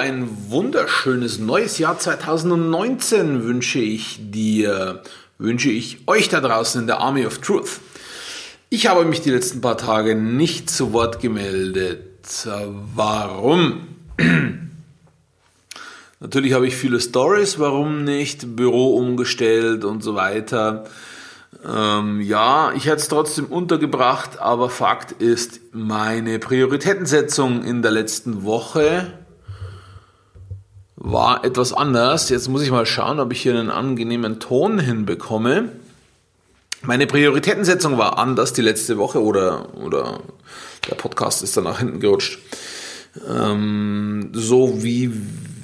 Ein wunderschönes neues Jahr 2019 wünsche ich dir, wünsche ich euch da draußen in der Army of Truth. Ich habe mich die letzten paar Tage nicht zu Wort gemeldet. Warum? Natürlich habe ich viele Stories, warum nicht, Büro umgestellt und so weiter. Ähm, ja, ich hätte es trotzdem untergebracht, aber Fakt ist, meine Prioritätensetzung in der letzten Woche war etwas anders. Jetzt muss ich mal schauen, ob ich hier einen angenehmen Ton hinbekomme. Meine Prioritätensetzung war anders die letzte Woche oder, oder der Podcast ist dann nach hinten gerutscht. Ähm, so wie,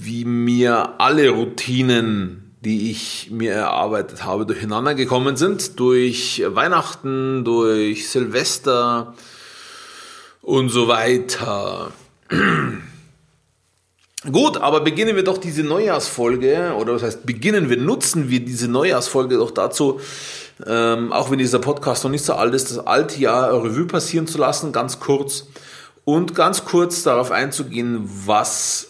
wie mir alle Routinen, die ich mir erarbeitet habe, durcheinander gekommen sind. Durch Weihnachten, durch Silvester und so weiter. Gut, aber beginnen wir doch diese Neujahrsfolge, oder was heißt beginnen wir, nutzen wir diese Neujahrsfolge doch dazu, ähm, auch wenn dieser Podcast noch nicht so alt ist, das alte Jahr Revue passieren zu lassen, ganz kurz und ganz kurz darauf einzugehen, was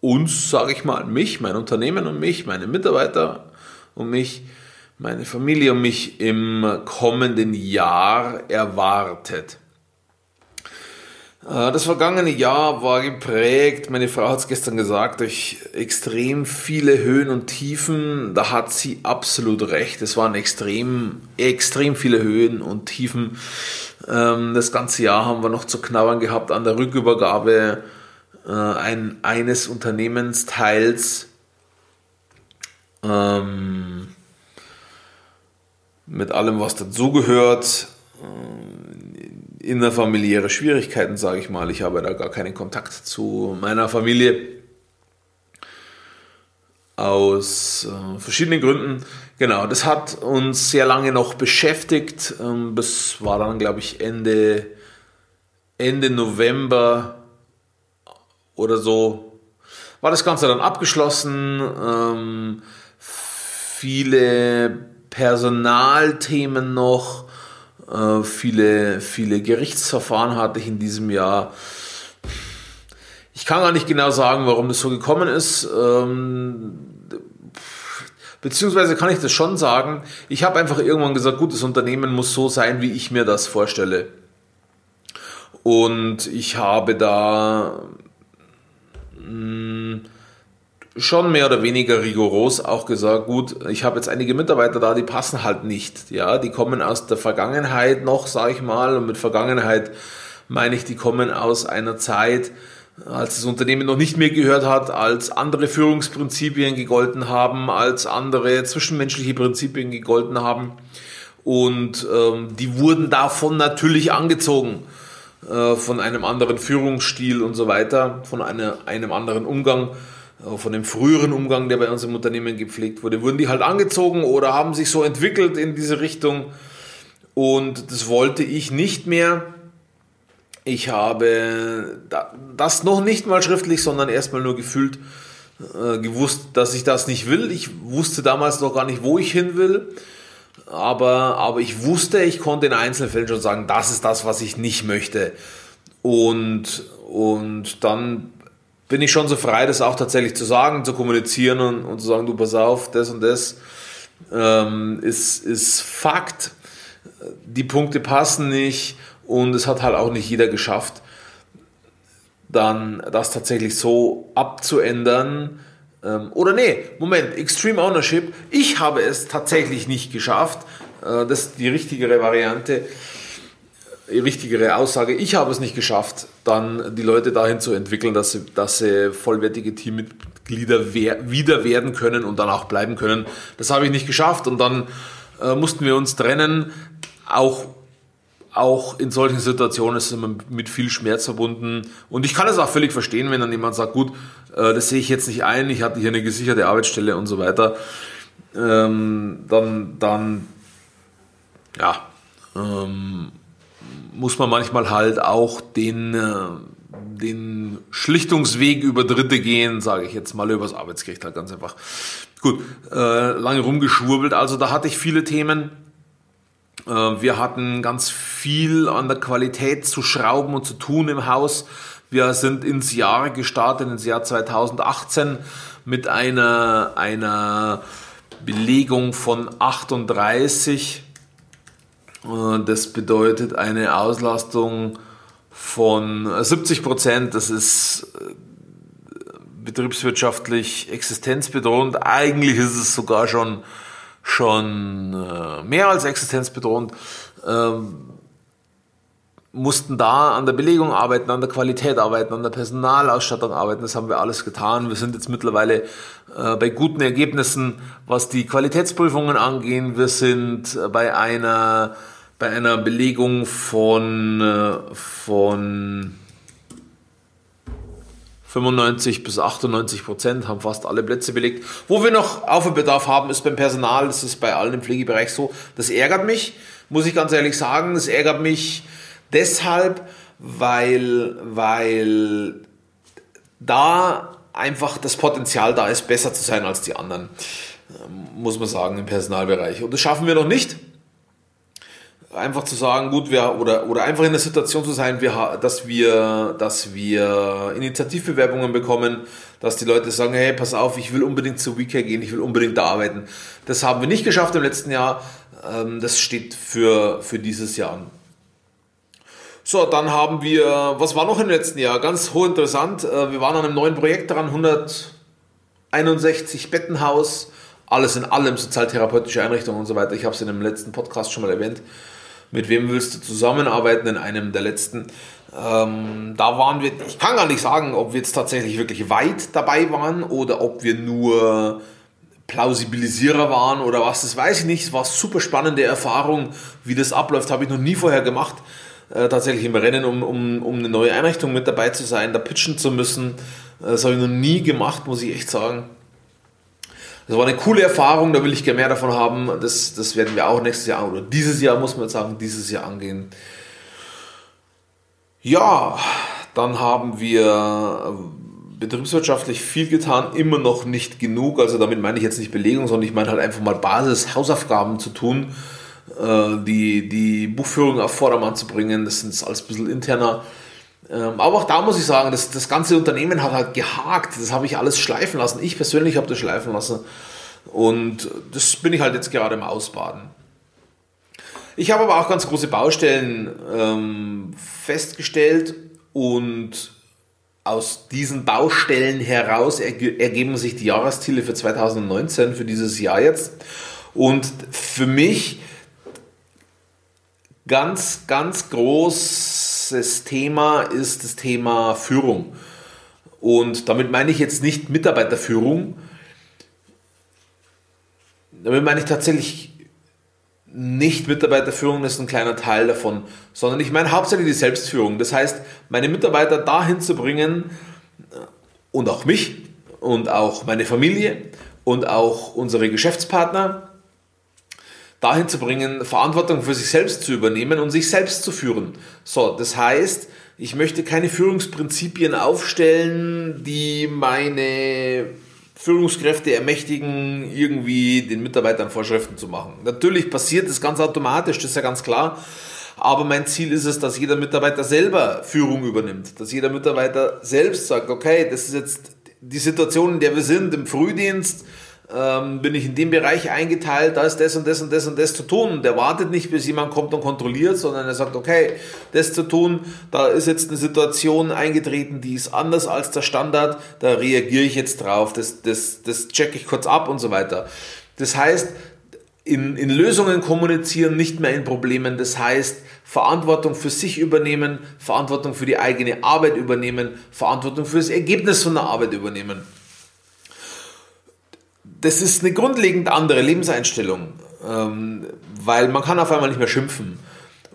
uns, sage ich mal, mich, mein Unternehmen und mich, meine Mitarbeiter und mich, meine Familie und mich im kommenden Jahr erwartet. Äh, das vergangene Jahr war geprägt, meine Frau hat es gestern gesagt, durch extrem viele Höhen und Tiefen. Da hat sie absolut recht. Es waren extrem, extrem viele Höhen und Tiefen. Ähm, das ganze Jahr haben wir noch zu knabbern gehabt an der Rückübergabe äh, ein, eines Unternehmensteils. Ähm, mit allem, was dazugehört. Innerfamiliäre Schwierigkeiten, sage ich mal. Ich habe da gar keinen Kontakt zu meiner Familie aus äh, verschiedenen Gründen. Genau, das hat uns sehr lange noch beschäftigt. Ähm, das war dann, glaube ich, Ende, Ende November oder so. War das Ganze dann abgeschlossen. Ähm, viele Personalthemen noch äh, viele, viele Gerichtsverfahren hatte ich in diesem Jahr. Ich kann gar nicht genau sagen, warum das so gekommen ist. Ähm, beziehungsweise kann ich das schon sagen. Ich habe einfach irgendwann gesagt, gut, das Unternehmen muss so sein, wie ich mir das vorstelle. Und ich habe da mh, hm, schon mehr oder weniger rigoros auch gesagt, gut, ich habe jetzt einige Mitarbeiter da, die passen halt nicht. Ja, die kommen aus der Vergangenheit noch, sage ich mal, und mit Vergangenheit meine ich, die kommen aus einer Zeit, als das Unternehmen noch nicht mehr gehört hat, als andere Führungsprinzipien gegolten haben, als andere zwischenmenschliche Prinzipien gegolten haben. Und ähm, die wurden davon natürlich angezogen, äh, von einem anderen Führungsstil und so weiter, von einer, einem anderen Umgang von dem früheren Umgang, der bei uns im Unternehmen gepflegt wurde, wurden die halt angezogen oder haben sich so entwickelt in diese Richtung. Und das wollte ich nicht mehr. Ich habe das noch nicht mal schriftlich, sondern erstmal nur gefühlt äh, gewusst, dass ich das nicht will. Ich wusste damals noch gar nicht, wo ich hin will. Aber, aber ich wusste, ich konnte in Einzelfällen schon sagen, das ist das, was ich nicht möchte. Und, und dann bin ich schon so frei, das auch tatsächlich zu sagen, zu kommunizieren und, und zu sagen, du pass auf, das und das ähm, ist, ist Fakt. Die Punkte passen nicht und es hat halt auch nicht jeder geschafft, dann das tatsächlich so abzuändern. Ähm, oder nee, Moment, Extreme Ownership, ich habe es tatsächlich nicht geschafft. Äh, das ist die richtigere Variante richtigere Aussage, ich habe es nicht geschafft, dann die Leute dahin zu entwickeln, dass sie, dass sie vollwertige Teammitglieder wieder werden können und dann auch bleiben können. Das habe ich nicht geschafft und dann äh, mussten wir uns trennen. Auch, auch in solchen Situationen ist es immer mit viel Schmerz verbunden. Und ich kann es auch völlig verstehen, wenn dann jemand sagt, gut, äh, das sehe ich jetzt nicht ein, ich hatte hier eine gesicherte Arbeitsstelle und so weiter. Ähm, dann, dann, ja, ähm, muss man manchmal halt auch den, äh, den Schlichtungsweg über Dritte gehen, sage ich jetzt mal, übers Arbeitsgericht halt ganz einfach. Gut, äh, lange rumgeschwurbelt, also da hatte ich viele Themen. Äh, wir hatten ganz viel an der Qualität zu schrauben und zu tun im Haus. Wir sind ins Jahr gestartet, ins Jahr 2018 mit einer, einer Belegung von 38. Das bedeutet eine Auslastung von 70 Prozent. Das ist äh, betriebswirtschaftlich existenzbedrohend. Eigentlich ist es sogar schon, schon äh, mehr als existenzbedrohend. Ähm, mussten da an der Belegung arbeiten, an der Qualität arbeiten, an der Personalausstattung arbeiten. Das haben wir alles getan. Wir sind jetzt mittlerweile äh, bei guten Ergebnissen, was die Qualitätsprüfungen angehen. Wir sind äh, bei einer, bei einer Belegung von, äh, von 95 bis 98 Prozent haben fast alle Plätze belegt. Wo wir noch Aufbedarf haben, ist beim Personal. Das ist bei allen im Pflegebereich so. Das ärgert mich, muss ich ganz ehrlich sagen. Das ärgert mich, Deshalb, weil, weil da einfach das Potenzial da ist, besser zu sein als die anderen, ähm, muss man sagen, im Personalbereich. Und das schaffen wir noch nicht. Einfach zu sagen, gut, wir, oder, oder einfach in der Situation zu sein, wir, dass, wir, dass wir Initiativbewerbungen bekommen, dass die Leute sagen, hey, pass auf, ich will unbedingt zu WeCare gehen, ich will unbedingt da arbeiten. Das haben wir nicht geschafft im letzten Jahr. Ähm, das steht für, für dieses Jahr an. So, dann haben wir, was war noch im letzten Jahr? Ganz hochinteressant. Äh, wir waren an einem neuen Projekt dran, 161 Bettenhaus, alles in allem, sozialtherapeutische Einrichtungen und so weiter. Ich habe es in dem letzten Podcast schon mal erwähnt. Mit wem willst du zusammenarbeiten in einem der letzten? Ähm, da waren wir, ich kann gar nicht sagen, ob wir jetzt tatsächlich wirklich weit dabei waren oder ob wir nur Plausibilisierer waren oder was, das weiß ich nicht. Es war super spannende Erfahrung, wie das abläuft, habe ich noch nie vorher gemacht äh, tatsächlich im Rennen, um, um, um eine neue Einrichtung mit dabei zu sein, da pitchen zu müssen. Äh, das habe ich noch nie gemacht, muss ich echt sagen. Das war eine coole Erfahrung, da will ich gerne mehr davon haben. Das, das werden wir auch nächstes Jahr oder dieses Jahr, muss man sagen, dieses Jahr angehen. Ja, dann haben wir äh, betriebswirtschaftlich viel getan, immer noch nicht genug. Also damit meine ich jetzt nicht Belegung, sondern ich meine halt einfach mal Basis-Hausaufgaben zu tun äh, die, die Buchführung auf Vordermann zu bringen. Das ist alles ein bisschen interner. Ähm, aber auch da muss ich sagen, das, das ganze Unternehmen hat halt gehakt. Das habe ich alles schleifen lassen. Ich persönlich habe das schleifen lassen. Und das bin ich halt jetzt gerade im Ausbaden. Ich habe aber auch ganz große Baustellen ähm, festgestellt und aus diesen Baustellen heraus ergeben sich die Jahresziele für 2019, für dieses Jahr jetzt. Und für mich Ganz, ganz großes Thema ist das Thema Führung. Und damit meine ich jetzt nicht Mitarbeiterführung, damit meine ich tatsächlich nicht Mitarbeiterführung, das ist ein kleiner Teil davon, sondern ich meine hauptsächlich die Selbstführung. Das heißt, meine Mitarbeiter dahin zu bringen und auch mich und auch meine Familie und auch unsere Geschäftspartner dahin zu bringen, Verantwortung für sich selbst zu übernehmen und sich selbst zu führen. So, das heißt, ich möchte keine Führungsprinzipien aufstellen, die meine Führungskräfte ermächtigen, irgendwie den Mitarbeitern Vorschriften zu machen. Natürlich passiert das ganz automatisch, das ist ja ganz klar. Aber mein Ziel ist es, dass jeder Mitarbeiter selber Führung übernimmt. Dass jeder Mitarbeiter selbst sagt, okay, das ist jetzt die Situation, in der wir sind, im Frühdienst ähm, bin ich in dem Bereich eingeteilt, da ist das und das und das und das zu tun. Der wartet nicht, bis jemand kommt und kontrolliert, sondern er sagt, okay, das zu tun, da ist jetzt eine Situation eingetreten, die ist anders als der Standard, da reagiere ich jetzt drauf, das, das, das checke ich kurz ab und so weiter. Das heißt, in, in Lösungen kommunizieren, nicht mehr in Problemen. Das heißt, Verantwortung für sich übernehmen, Verantwortung für die eigene Arbeit übernehmen, Verantwortung für das Ergebnis von der Arbeit übernehmen das ist eine grundlegend andere Lebenseinstellung, ähm, weil man kann auf einmal nicht mehr schimpfen.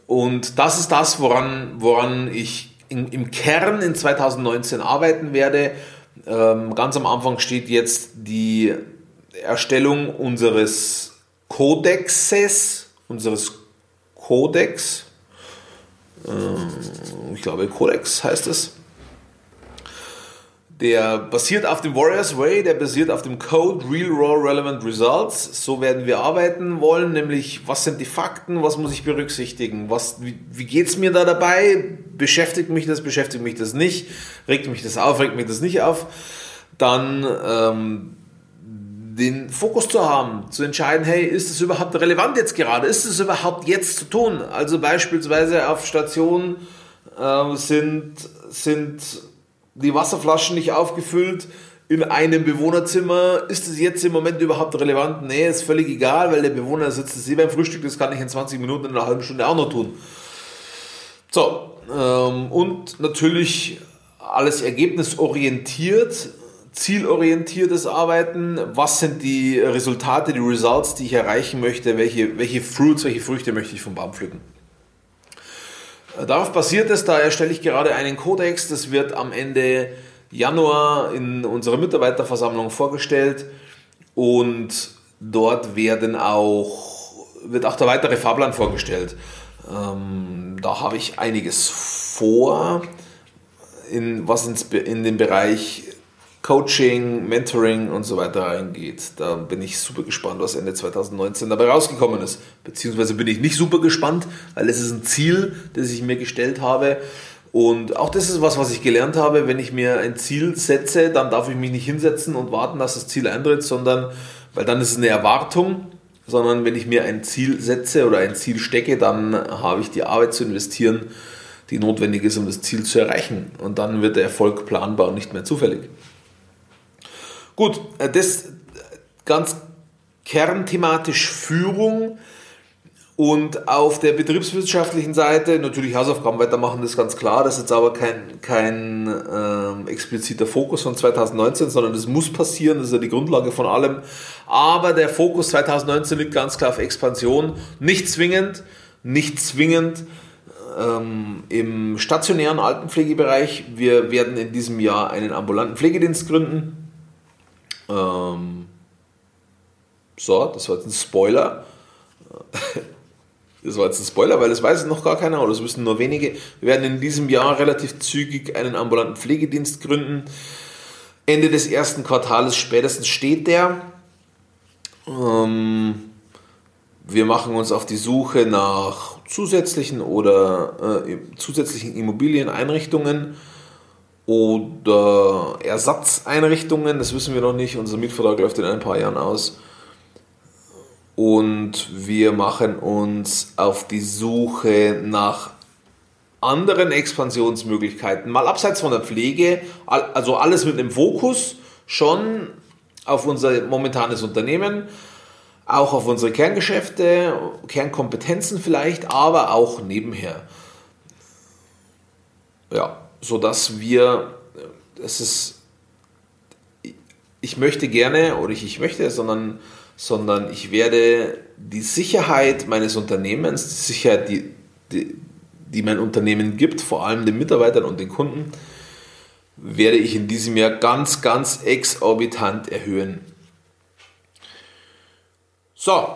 Und das ist das, woran, woran ich in, im Kern in 2019 arbeiten werde. Ähm, ganz am Anfang steht jetzt die Erstellung unseres Kodexes, unseres Kodex. Ähm, ich glaube, Kodex heißt es. Der basiert auf dem Warriors Way, der basiert auf dem Code Real Raw Relevant Results. So werden wir arbeiten wollen, nämlich was sind die Fakten, was muss ich berücksichtigen, was, wie, wie geht es mir da dabei, beschäftigt mich das, beschäftigt mich das nicht, regt mich das auf, regt mich das nicht auf, dann ähm, den Fokus zu haben, zu entscheiden, hey, ist es überhaupt relevant jetzt gerade? Ist es überhaupt jetzt zu tun? Also beispielsweise auf Stationen äh, sind, sind die Wasserflaschen nicht aufgefüllt, in einem Bewohnerzimmer, ist es jetzt im Moment überhaupt relevant? Nee, ist völlig egal, weil der Bewohner sitzt sie beim Frühstück, das kann ich in 20 Minuten, in einer halben Stunde auch noch tun. So, ähm, und natürlich alles ergebnisorientiert, zielorientiertes Arbeiten. Was sind die Resultate, die Results, die ich erreichen möchte? Welche, welche Fruits, welche Früchte möchte ich vom Baum pflücken? Darauf basiert es, da erstelle ich gerade einen Kodex, das wird am Ende Januar in unserer Mitarbeiterversammlung vorgestellt. Und dort werden auch, wird auch der weitere Fahrplan vorgestellt. Ähm, da habe ich einiges vor, in, was ins, in den Bereich Coaching, Mentoring und so weiter reingeht. Da bin ich super gespannt, was Ende 2019 dabei rausgekommen ist. Beziehungsweise bin ich nicht super gespannt, weil es ist ein Ziel, das ich mir gestellt habe und auch das ist was, was ich gelernt habe. Wenn ich mir ein Ziel setze, dann darf ich mich nicht hinsetzen und warten, dass das Ziel eintritt, sondern, weil dann ist es eine Erwartung, sondern wenn ich mir ein Ziel setze oder ein Ziel stecke, dann habe ich die Arbeit zu investieren, die notwendig ist, um das Ziel zu erreichen. Und dann wird der Erfolg planbar und nicht mehr zufällig. Gut, äh, das ganz kernthematisch Führung und auf der betriebswissenschaftlichen Seite natürlich Hausaufgaben weitermachen, das ist ganz klar. Das ist jetzt aber kein, kein ähm, expliziter Fokus von 2019, sondern das muss passieren. Das ist ja die Grundlage von allem. Aber der Fokus 2019 liegt ganz klar auf Expansion. Nicht zwingend, nicht zwingend ähm, im stationären Altenpflegebereich. Wir werden in diesem Jahr einen ambulanten Pflegedienst gründen. Ähm, so, das war jetzt ein Spoiler. Das war jetzt ein Spoiler, weil das weiß noch gar keiner oder das wissen nur wenige. Wir werden in diesem Jahr relativ zügig einen ambulanten Pflegedienst gründen. Ende des ersten Quartales spätestens steht der. Ähm, wir machen uns auf die Suche nach zusätzlichen oder äh, zusätzlichen Immobilieneinrichtungen oder Ersatzeinrichtungen. Das wissen wir noch nicht. Unser Mietvertrag läuft in ein paar Jahren aus und wir machen uns auf die Suche nach anderen Expansionsmöglichkeiten, mal abseits von der Pflege, also alles mit einem Fokus schon auf unser momentanes Unternehmen, auch auf unsere Kerngeschäfte, Kernkompetenzen vielleicht, aber auch nebenher. Ja, so dass wir, es ist, ich möchte gerne, oder ich, ich möchte, sondern sondern ich werde die Sicherheit meines Unternehmens, die Sicherheit, die, die, die mein Unternehmen gibt, vor allem den Mitarbeitern und den Kunden, werde ich in diesem Jahr ganz, ganz exorbitant erhöhen. So,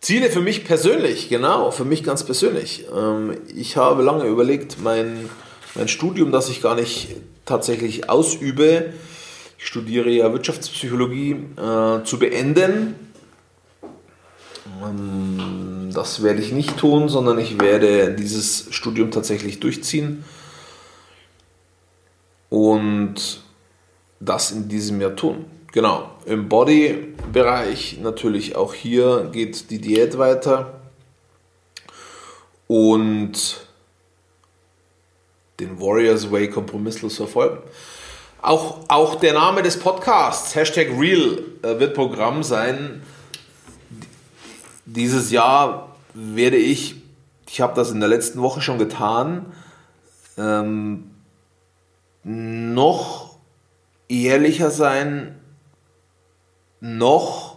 Ziele für mich persönlich, genau, für mich ganz persönlich. Ähm, ich habe lange überlegt, mein, mein Studium, das ich gar nicht tatsächlich ausübe, ich studiere ja Wirtschaftspsychologie, äh, zu beenden. Ähm, das werde ich nicht tun, sondern ich werde dieses Studium tatsächlich durchziehen und das in diesem Jahr tun. Genau, im Body-Bereich natürlich auch hier geht die Diät weiter und den Warriors Way kompromisslos verfolgen. Auch, auch der Name des Podcasts, Hashtag Real, äh, wird Programm sein. Dieses Jahr werde ich, ich habe das in der letzten Woche schon getan, ähm, noch ehrlicher sein, noch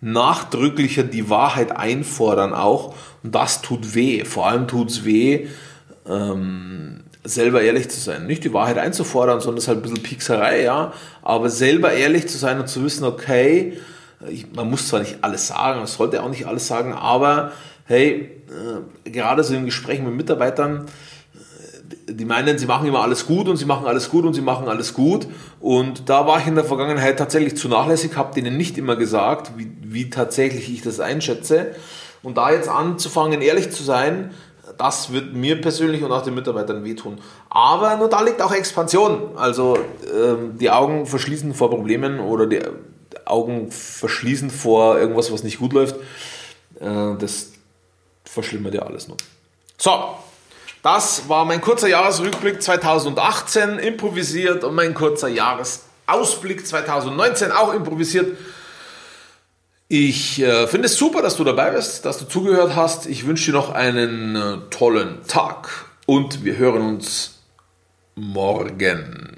nachdrücklicher die Wahrheit einfordern auch. Und das tut weh. Vor allem tut es weh, ähm, selber ehrlich zu sein. Nicht die Wahrheit einzufordern, sondern das ist halt ein bisschen Piekserei, ja. Aber selber ehrlich zu sein und zu wissen, okay, ich, man muss zwar nicht alles sagen, man sollte auch nicht alles sagen, aber hey, äh, gerade so in Gesprächen mit Mitarbeitern, äh, die meinen, sie machen immer alles gut und sie machen alles gut und sie machen alles gut. Und da war ich in der Vergangenheit tatsächlich zu nachlässig, habe denen nicht immer gesagt, wie, wie tatsächlich ich das einschätze. Und da jetzt anzufangen, ehrlich zu sein, das wird mir persönlich und auch den Mitarbeitern wehtun. Aber nur da liegt auch Expansion. Also ähm, die Augen verschließen vor Problemen oder die Augen verschließen vor irgendwas, was nicht gut läuft. Äh, das verschlimmert ja alles nur. So, das war mein kurzer Jahresrückblick 2018, improvisiert und mein kurzer Jahresausblick 2019, auch improvisiert. Ich äh, finde es super, dass du dabei bist, dass du zugehört hast. Ich wünsche dir noch einen äh, tollen Tag und wir hören uns morgen.